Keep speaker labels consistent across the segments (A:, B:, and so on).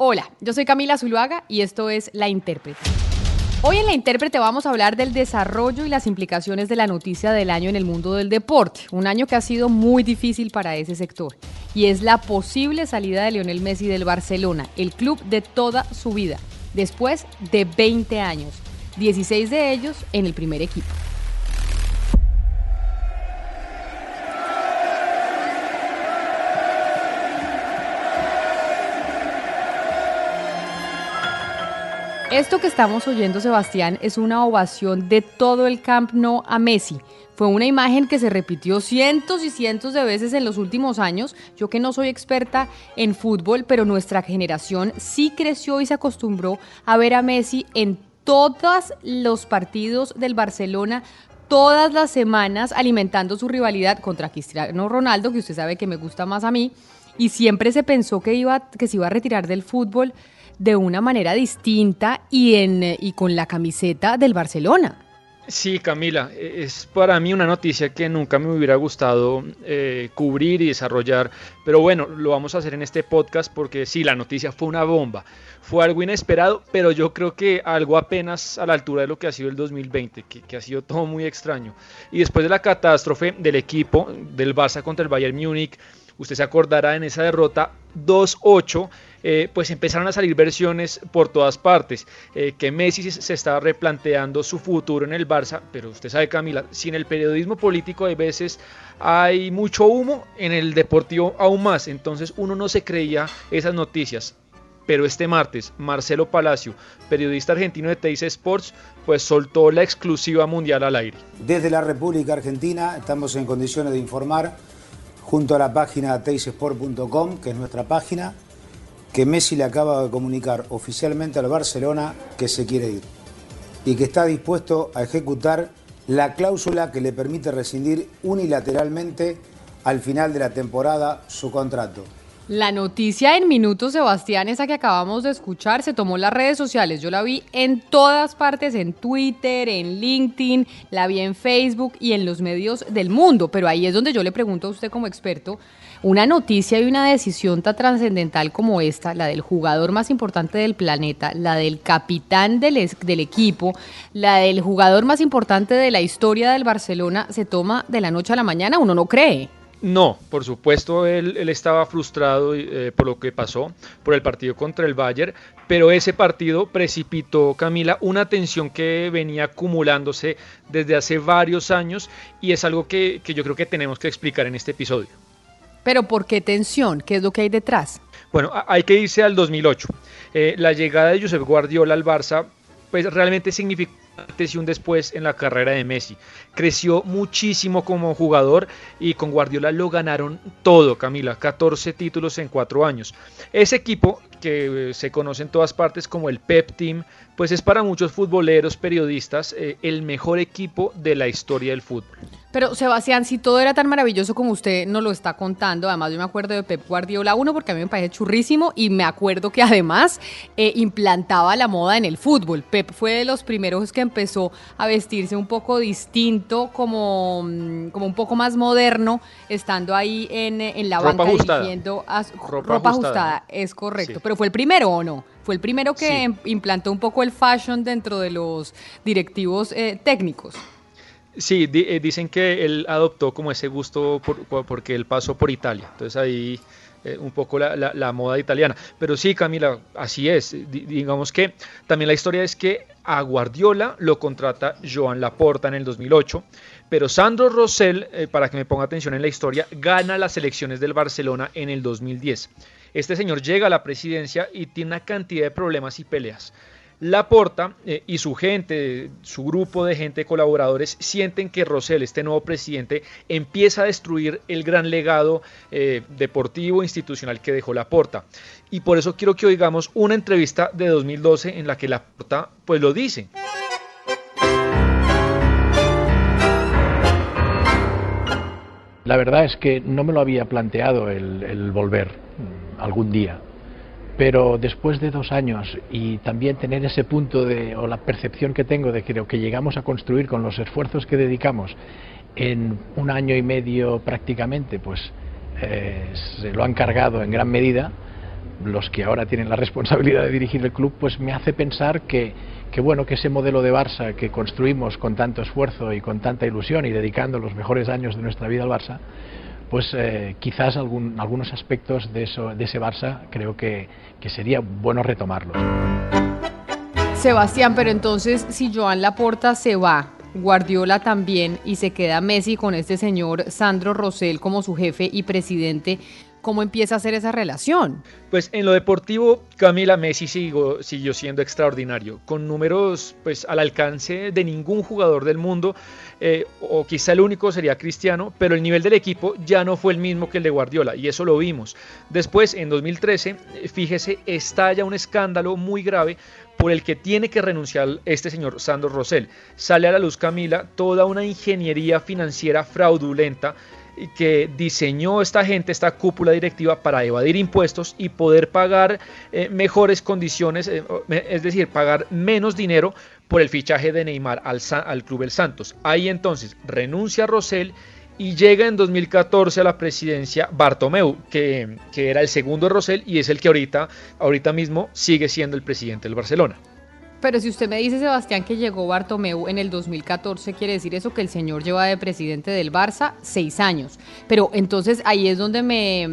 A: Hola, yo soy Camila Zuluaga y esto es La Intérprete. Hoy en La Intérprete vamos a hablar del desarrollo y las implicaciones de la noticia del año en el mundo del deporte, un año que ha sido muy difícil para ese sector, y es la posible salida de Lionel Messi del Barcelona, el club de toda su vida, después de 20 años, 16 de ellos en el primer equipo. Esto que estamos oyendo, Sebastián, es una ovación de todo el Camp Nou a Messi. Fue una imagen que se repitió cientos y cientos de veces en los últimos años. Yo que no soy experta en fútbol, pero nuestra generación sí creció y se acostumbró a ver a Messi en todos los partidos del Barcelona todas las semanas alimentando su rivalidad contra Cristiano Ronaldo, que usted sabe que me gusta más a mí, y siempre se pensó que iba que se iba a retirar del fútbol de una manera distinta y, en, y con la camiseta del Barcelona.
B: Sí, Camila, e, es para mí una noticia que nunca me hubiera gustado eh, cubrir y desarrollar, pero bueno, lo vamos a hacer en este podcast porque sí, la noticia fue una bomba, fue algo inesperado, pero yo creo que algo apenas a la altura de lo que ha sido el 2020, que, que ha sido todo muy extraño. Y después de la catástrofe del equipo del Barça contra el Bayern Múnich, usted se acordará en esa derrota 2-8 eh, pues empezaron a salir versiones por todas partes, eh, que Messi se estaba replanteando su futuro en el Barça, pero usted sabe Camila, si en el periodismo político hay veces hay mucho humo, en el deportivo aún más, entonces uno no se creía esas noticias. Pero este martes, Marcelo Palacio, periodista argentino de Teis Sports, pues soltó la exclusiva mundial al aire.
C: Desde la República Argentina estamos en condiciones de informar junto a la página teisport.com, que es nuestra página, que Messi le acaba de comunicar oficialmente al Barcelona que se quiere ir y que está dispuesto a ejecutar la cláusula que le permite rescindir unilateralmente al final de la temporada su contrato.
A: La noticia en minutos, Sebastián, esa que acabamos de escuchar, se tomó en las redes sociales. Yo la vi en todas partes, en Twitter, en LinkedIn, la vi en Facebook y en los medios del mundo. Pero ahí es donde yo le pregunto a usted como experto, una noticia y una decisión tan trascendental como esta, la del jugador más importante del planeta, la del capitán del, del equipo, la del jugador más importante de la historia del Barcelona, se toma de la noche a la mañana, uno no cree.
B: No, por supuesto, él, estaba frustrado eh, por lo que pasó, por el partido contra el Bayern, pero ese partido precipitó, Camila, una tensión que venía acumulándose desde hace varios años y es algo que, yo creo que tenemos que explicar en este episodio.
A: Pero ¿por qué tensión? ¿Qué es lo que hay detrás?
B: Bueno, hay que irse al 2008. Eh, la llegada de Josep Guardiola al Barça, pues realmente significó antes y un después en la carrera de Messi. Creció muchísimo como jugador y con Guardiola lo ganaron todo, Camila, 14 títulos en 4 años. Ese equipo que eh, se conoce en todas partes como el Pep Team, pues es para muchos futboleros, periodistas, eh, el mejor equipo de la historia del fútbol.
A: Pero Sebastián, si todo era tan maravilloso como usted nos lo está contando, además yo me acuerdo de Pep Guardiola 1 porque a mí me parece churrísimo y me acuerdo que además eh, implantaba la moda en el fútbol. Pep fue de los primeros que empezó a vestirse un poco distinto, como, mm, como un poco más moderno, estando ahí en, en la banca dirigiendo a ropa, ajustada. Es correcto, pero fue el primero o no? Fue el primero que implantó un poco el fashion dentro de los directivos eh, técnicos.
B: Sí, eh, dicen que él adoptó como ese gusto porque él pasó por Italia. Entonces ahí eh, un poco la, moda italiana. Pero sí, Camila, así es. digamos que también la historia es que a Guardiola lo contrata Joan Laporta en el 2008, pero Sandro Rosell, eh, para que me ponga atención en la historia, gana las elecciones del Barcelona en el 2010. Este señor llega a la presidencia y tiene una cantidad de problemas y peleas. Laporta eh, y su gente, su grupo de gente colaboradores sienten que Rosell, este nuevo presidente, empieza a destruir el gran legado eh, deportivo institucional que dejó Laporta. Y por eso quiero que oigamos una entrevista de 2012 en la que Laporta pues lo dice.
D: La verdad es que no me lo había planteado el volver algún día. Pero después de dos años y también tener ese punto de, o la percepción que tengo de que lo que llegamos a construir con los esfuerzos que dedicamos en un año y medio prácticamente, pues eh, se lo han cargado en gran medida, los que ahora tienen la responsabilidad de dirigir el club, pues me hace pensar que, que bueno, que ese modelo de Barça que construimos con tanto esfuerzo y con tanta ilusión y dedicando los mejores años de nuestra vida al Barça, pues eh, quizás algún, algunos aspectos de, eso, de ese Barça creo que, que sería bueno retomarlos.
A: Sebastián, pero entonces si Joan Laporta se va, Guardiola también y se queda Messi con este señor Sandro Rosell como su jefe y presidente, ¿cómo empieza a ser esa relación?
B: Pues en lo deportivo, Camila Messi siguió, siguió siendo extraordinario, con números pues al alcance de ningún jugador del mundo, eh, o quizá el único sería Cristiano, pero el nivel del equipo ya no fue el mismo que el de Guardiola, y eso lo vimos. Después, en 2013, fíjese, estalla un escándalo muy grave por el que tiene que renunciar este señor Sandro Rosell. Sale a la luz Camila toda una ingeniería financiera fraudulenta que diseñó esta gente, esta cúpula directiva para evadir impuestos y poder pagar eh, mejores condiciones, eh, es decir, pagar menos dinero por el fichaje de Neymar al, al Club El Santos. Ahí entonces renuncia Rosell y llega en 2014 a la presidencia Bartomeu, que, que era el segundo de Rosell y es el que ahorita, ahorita mismo sigue siendo el presidente del Barcelona.
A: Pero si usted me dice, Sebastián, que llegó Bartomeu en el 2014, quiere decir eso que el señor lleva de presidente del Barça seis años. Pero entonces ahí es donde me,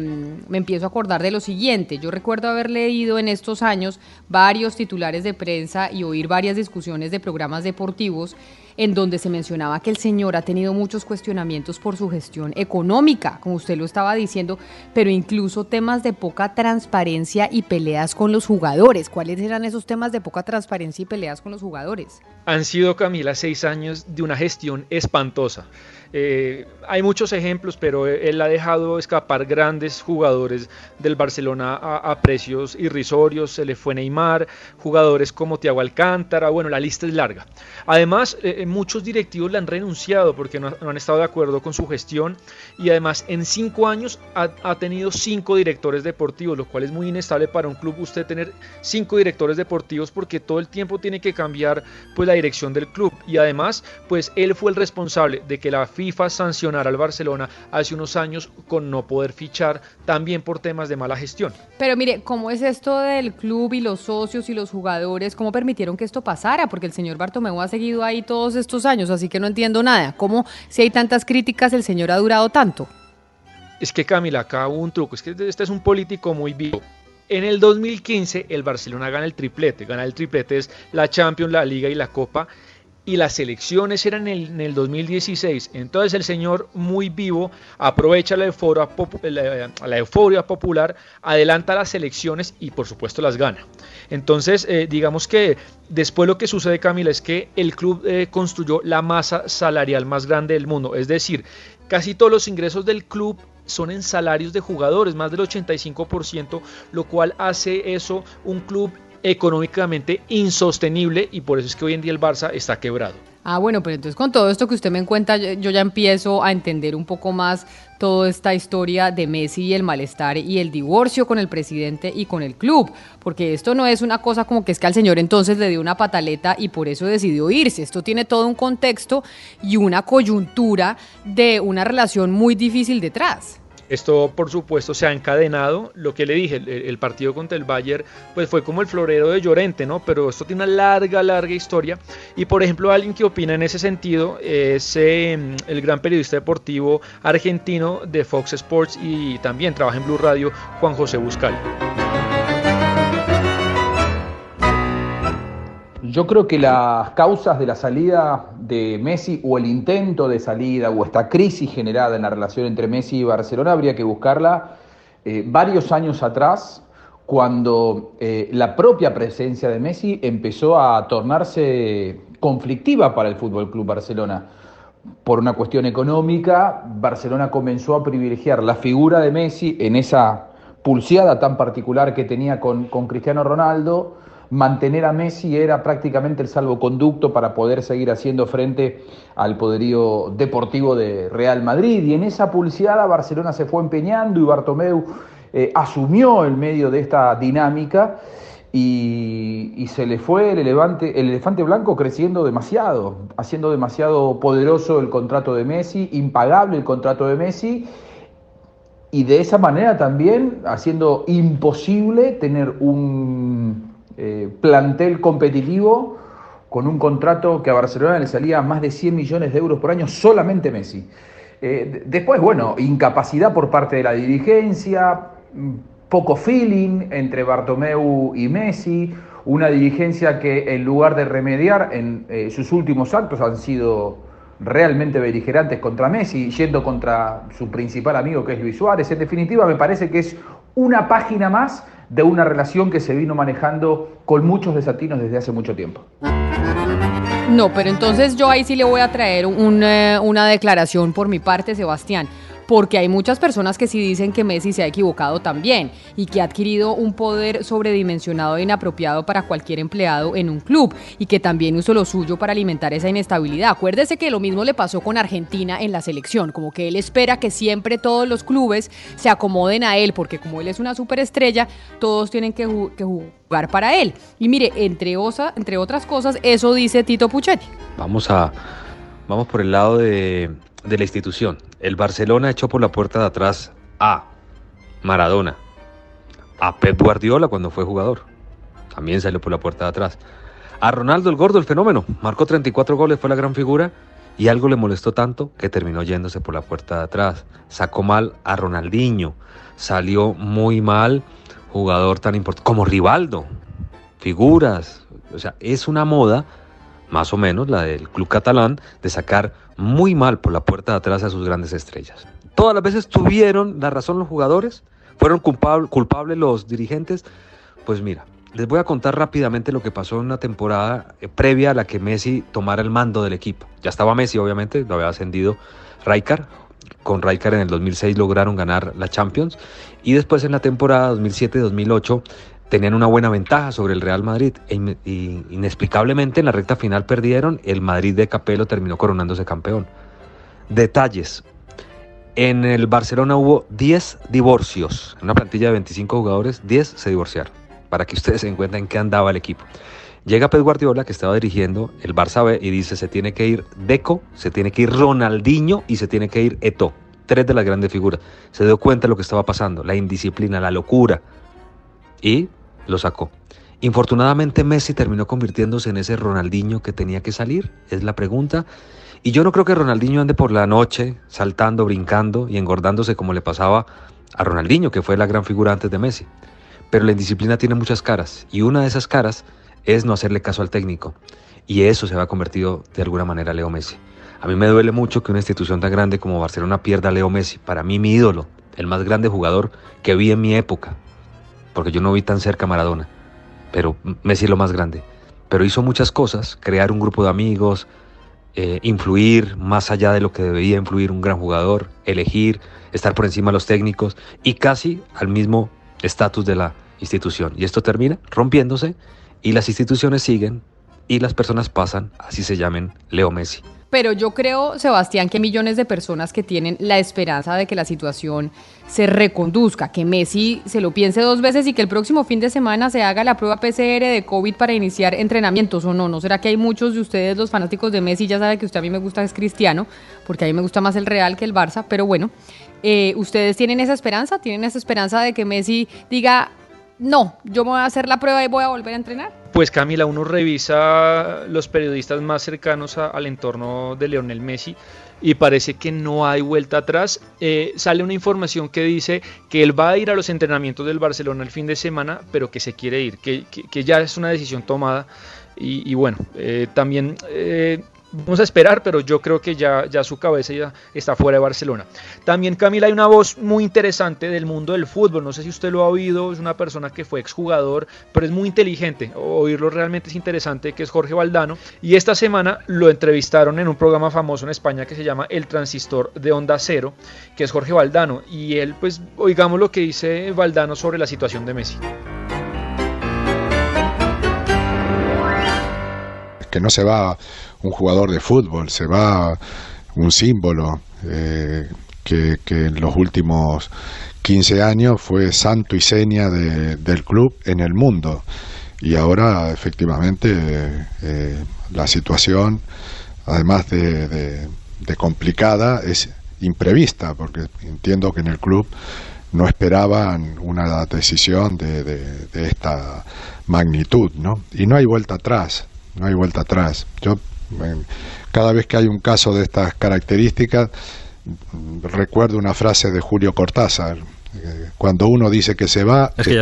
A: me, empiezo a acordar de lo siguiente. Yo recuerdo haber leído en estos años varios titulares de prensa y oír varias discusiones de programas deportivos en donde se mencionaba que el señor ha tenido muchos cuestionamientos por su gestión económica, como usted lo estaba diciendo, pero incluso temas de poca transparencia y peleas con los jugadores. ¿Cuáles eran esos temas de poca transparencia y peleas con los jugadores?
B: Han sido, Camila, seis años de una gestión espantosa. Eh, hay muchos ejemplos, pero él ha dejado escapar grandes jugadores del Barcelona a, precios irrisorios. Se le fue Neymar, jugadores como Thiago Alcántara. Bueno, la lista es larga. Además, eh, eh, muchos directivos le han renunciado porque no, han estado de acuerdo con su gestión. Y además, en cinco años ha, ha, tenido cinco directores deportivos, lo cual es muy inestable para un club usted tener cinco directores deportivos porque todo el tiempo tiene que cambiar pues la dirección del club. Y además, pues él fue el responsable de que la FIFA sancionara al Barcelona hace unos años con no poder fichar también por temas de mala gestión.
A: Pero mire, ¿cómo es esto del club y los socios y los jugadores? ¿Cómo permitieron que esto pasara? Porque el señor Bartomeu ha seguido ahí todos estos años, así que no entiendo nada. ¿Cómo si hay tantas críticas el señor ha durado tanto?
B: Es que Camila, acá hubo un truco, es que este es un político muy vivo. En el 2015 el Barcelona gana el triplete, gana el triplete es la Champions, la Liga y la Copa y las elecciones eran en el, 2016. Entonces el señor muy vivo aprovecha la euforia, la, euforia popular, adelanta las elecciones y por supuesto las gana. Entonces eh, digamos que después lo que sucede Camila es que el club eh, construyó la masa salarial más grande del mundo. Es decir, casi todos los ingresos del club son en salarios de jugadores, más del 85%, lo cual hace eso un club económicamente insostenible y por eso es que hoy en día el Barça está quebrado.
A: Ah, bueno, pero entonces con todo esto que usted me cuenta, yo ya empiezo a entender un poco más toda esta historia de Messi y el malestar y el divorcio con el presidente y con el club, porque esto no es una cosa como que es que al señor entonces le dio una pataleta y por eso decidió irse, esto tiene todo un contexto y una coyuntura de una relación muy difícil detrás.
B: Esto, por supuesto, se ha encadenado. Lo que le dije, el, partido contra el Bayern, pues fue como el florero de Llorente, ¿no? Pero esto tiene una larga, larga historia. Y, por ejemplo, alguien que opina en ese sentido es em, el gran periodista deportivo argentino de Fox Sports y también trabaja en Blue Radio, Juan José Buscal.
E: Yo creo que las causas de la salida de Messi o el intento de salida o esta crisis generada en la relación entre Messi y Barcelona habría que buscarla eh, varios años atrás, cuando eh, la propia presencia de Messi empezó a tornarse conflictiva para el Fútbol Club Barcelona. Por una cuestión económica, Barcelona comenzó a privilegiar la figura de Messi en esa pulseada tan particular que tenía con, con Cristiano Ronaldo mantener a Messi era prácticamente el salvoconducto para poder seguir haciendo frente al poderío deportivo de Real Madrid. Y en esa pulseada Barcelona se fue empeñando y Bartomeu eh, asumió el medio de esta dinámica y, se le fue el, el elefante blanco creciendo demasiado, haciendo demasiado poderoso el contrato de Messi, impagable el contrato de Messi y de esa manera también haciendo imposible tener un eh, plantel competitivo con un contrato que a Barcelona le salía más de 100 millones de euros por año solamente Messi. Eh, después, bueno, incapacidad por parte de la dirigencia, mm, poco feeling entre Bartomeu y Messi, una dirigencia que en lugar de remediar en eh, sus últimos actos han sido realmente beligerantes contra Messi, yendo contra su principal amigo que es Luis Suárez. En definitiva, me parece que es una página más de una relación que se vino manejando con muchos desatinos desde hace mucho tiempo.
A: No, pero entonces yo ahí sí le voy a traer una declaración por mi parte, Sebastián porque hay muchas personas que sí dicen que Messi se ha equivocado también y que ha adquirido un poder sobredimensionado e inapropiado para cualquier empleado en un club y que también usó lo suyo para alimentar esa inestabilidad. Acuérdese que lo mismo le pasó con Argentina en la selección, como que él espera que siempre todos los clubes se acomoden a él, porque como él es una superestrella, todos tienen que, jugar para él. Y mire, entre, entre otras cosas, eso dice Tito Puchetti.
F: Vamos a vamos por el lado de de la institución. El Barcelona echó por la puerta de atrás a Maradona, a Pep Guardiola cuando fue jugador. También salió por la puerta de atrás. A Ronaldo el Gordo, el fenómeno. Marcó 34 goles, fue la gran figura. Y algo le molestó tanto que terminó yéndose por la puerta de atrás. Sacó mal a Ronaldinho. Salió muy mal jugador tan importante como Rivaldo. Figuras. O sea, es una moda más o menos la del club catalán, de sacar muy mal por la puerta de atrás a sus grandes estrellas. Todas las veces tuvieron la razón los jugadores, fueron culpables los dirigentes. Pues mira, les voy a contar rápidamente lo que pasó en una temporada eh, previa a la que Messi tomara el mando del equipo. Ya estaba Messi, obviamente, lo había ascendido Rijkaard. Con Rijkaard en el 2006 lograron ganar la Champions. Y después en la temporada 2007-2008 tenían una buena ventaja sobre el Real Madrid e inexplicablemente en la recta final perdieron, el Madrid de Capello terminó coronándose campeón. Detalles. En el Barcelona hubo 10 divorcios, en una plantilla de 25 jugadores, 10 se divorciaron, para que ustedes se den cuenta en qué andaba el equipo. Llega Pep Guardiola, que estaba dirigiendo el Barça B, y dice, se tiene que ir Deco, se tiene que ir Ronaldinho y se tiene que ir Eto. Tres de las grandes figuras. Se dio cuenta de lo que estaba pasando, la indisciplina, la locura. Y lo sacó. Infortunadamente Messi terminó convirtiéndose en ese Ronaldinho que tenía que salir, es la pregunta. Y yo no creo que Ronaldinho ande por la noche saltando, brincando y engordándose como le pasaba a Ronaldinho, que fue la gran figura antes de Messi. Pero la indisciplina tiene muchas caras y una de esas caras es no hacerle caso al técnico. Y eso se va convertido de alguna manera a Leo Messi. A mí me duele mucho que una institución tan grande como Barcelona pierda a Leo Messi. Para mí mi ídolo, el más grande jugador que vi en mi época, porque yo no vi tan cerca a Maradona, pero Messi es lo más grande. Pero hizo muchas cosas, crear un grupo de amigos, eh, influir más allá de lo que debía influir un gran jugador, elegir, estar por encima de los técnicos y casi al mismo estatus de la institución. Y esto termina rompiéndose y las instituciones siguen y las personas pasan, así se llamen Leo Messi.
A: Pero yo creo, Sebastián, que millones de personas que tienen la esperanza de que la situación se reconduzca, que Messi se lo piense dos veces y que el próximo fin de semana se haga la prueba PCR de COVID para iniciar entrenamientos o no. ¿No será que hay muchos de ustedes, los fanáticos de Messi, ya sabe que usted a mí me gusta es cristiano, porque a mí me gusta más el Real que el Barça, pero bueno, eh, ¿ustedes tienen esa esperanza? ¿Tienen esa esperanza de que Messi diga, no, yo me voy a hacer la prueba y voy a volver a entrenar?
B: Pues Camila, uno revisa los periodistas más cercanos al entorno de Leonel Messi y parece que no hay vuelta atrás. Eh, sale una información que dice que él va a ir a los entrenamientos del Barcelona el fin de semana, pero que se quiere ir, que, ya es una decisión tomada. Y, bueno, eh, también eh, Vamos a esperar, pero yo creo que ya, ya su cabeza ya está fuera de Barcelona. También, Camila, hay una voz muy interesante del mundo del fútbol. No sé si usted lo ha oído, es una persona que fue exjugador, pero es muy inteligente. Oírlo realmente es interesante, que es Jorge Valdano. Y esta semana lo entrevistaron en un programa famoso en España que se llama El Transistor de Onda Cero, que es Jorge Valdano. Y él, pues, oigamos lo que dice Valdano sobre la situación de Messi.
G: Que no se va un jugador de fútbol, se va un símbolo eh, que, en los últimos 15 años fue santo y seña del club en el mundo. Y ahora efectivamente eh, la situación, además de, complicada, es imprevista, porque entiendo que en el club no esperaban una decisión de, de, esta magnitud, ¿no? Y no hay vuelta atrás, no hay vuelta atrás. Yo cada vez que hay un caso de estas características recuerdo una frase de Julio Cortázar. Eh, cuando uno dice que se va, es que,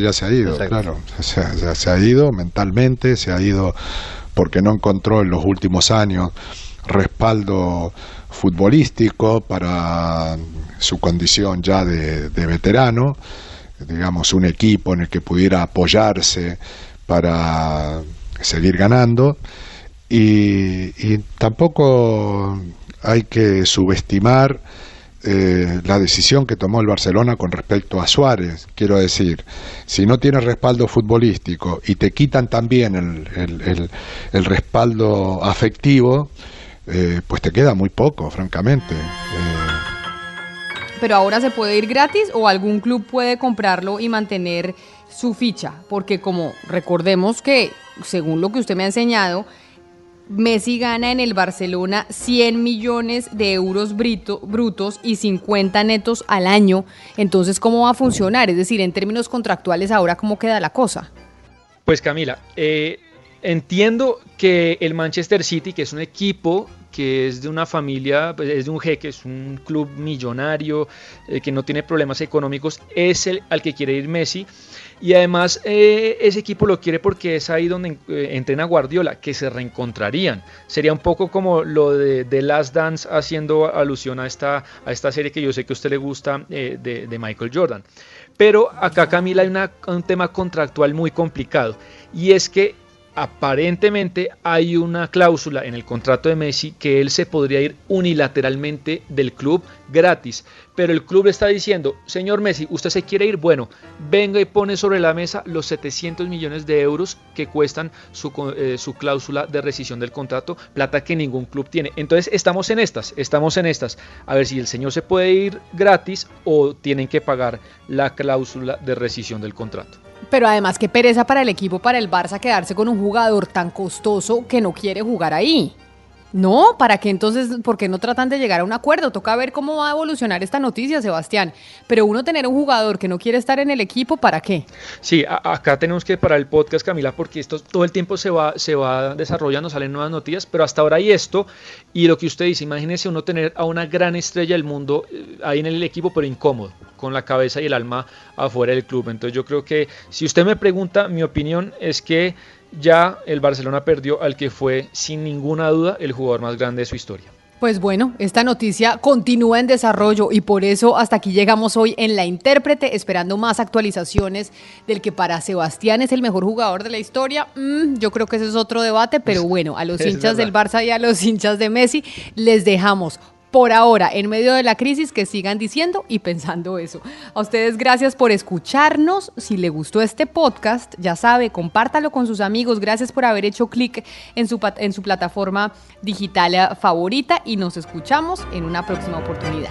G: ya, se ha ido, claro. se ha ido mentalmente, se ha ido porque no encontró en los últimos años respaldo futbolístico para su condición ya de, veterano, digamos un equipo en el que pudiera apoyarse para seguir ganando y, tampoco hay que subestimar eh, la decisión que tomó el Barcelona con respecto a Suárez. Quiero decir, si no tienes respaldo futbolístico y te quitan también el, el respaldo afectivo, eh, pues te queda muy poco, francamente.
A: Pero ahora se puede ir gratis o algún club puede comprarlo y mantener su ficha, porque como recordemos que, según lo que usted me ha enseñado, Messi gana en el Barcelona 100 millones de euros brutos y 50 netos al año. Entonces, ¿cómo va a funcionar? Es decir, en términos contractuales, ahora, ¿cómo queda la cosa?
B: Pues Camila, eh, entiendo que el Manchester City, que es un equipo que es de una familia, pues, es de un jeque, es un club millonario, eh, que no tiene problemas económicos, es el al que quiere ir Messi. Y además eh, ese equipo lo quiere porque es ahí donde eh, entrena Guardiola, que se reencontrarían. Sería un poco como lo de The Last Dance haciendo alusión a esta, a esta serie que yo sé que a usted le gusta de, de, Michael Jordan. Pero acá Camila hay una, un tema contractual muy complicado y es que aparentemente hay una cláusula en el contrato de Messi que él se podría ir unilateralmente del club gratis. Pero el club está diciendo, señor Messi, usted se quiere ir, bueno, venga y pone sobre la mesa los 700 millones de euros que cuestan su, eh, su cláusula de rescisión del contrato, plata que ningún club tiene. Entonces estamos en estas, estamos en estas. A ver si el señor se puede ir gratis o tienen que pagar la cláusula de rescisión del contrato.
A: Pero además, qué pereza para el equipo, para el Barça, quedarse con un jugador tan costoso que no quiere jugar ahí. No, ¿para qué entonces? ¿Por qué no tratan de llegar a un acuerdo? Toca ver cómo va a evolucionar esta noticia, Sebastián. Pero uno tener un jugador que no quiere estar en el equipo, ¿para qué?
B: Sí, acá tenemos que parar el podcast, Camila, porque esto todo el tiempo se va, se va desarrollando, salen nuevas noticias, pero hasta ahora hay esto. Y lo que usted dice, imagínese uno tener a una gran estrella del mundo eh, ahí en el equipo, pero incómodo, con la cabeza y el alma afuera del club. Entonces yo creo que, si usted me pregunta, mi opinión es que ya el Barcelona perdió al que fue sin ninguna duda el jugador más grande de su historia.
A: Pues bueno, esta noticia continúa en desarrollo y por eso hasta aquí llegamos hoy en La Intérprete, esperando más actualizaciones del que para Sebastián es el mejor jugador de la historia. Mm, yo creo que ese es otro debate, pero bueno, a los hinchas del Barça y a los hinchas de Messi les dejamos por ahora, en medio de la crisis, que sigan diciendo y pensando eso. A ustedes gracias por escucharnos. Si le gustó este podcast, ya sabe, compártalo con sus amigos. Gracias por haber hecho clic en su, en su plataforma digital favorita y nos escuchamos en una próxima oportunidad.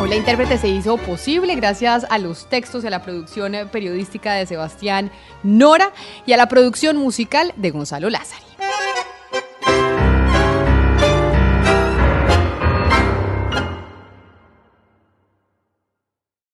A: Hoy la intérprete se hizo posible gracias a los textos y a la producción periodística de Sebastián Nora y a la producción musical de Gonzalo Lázaro.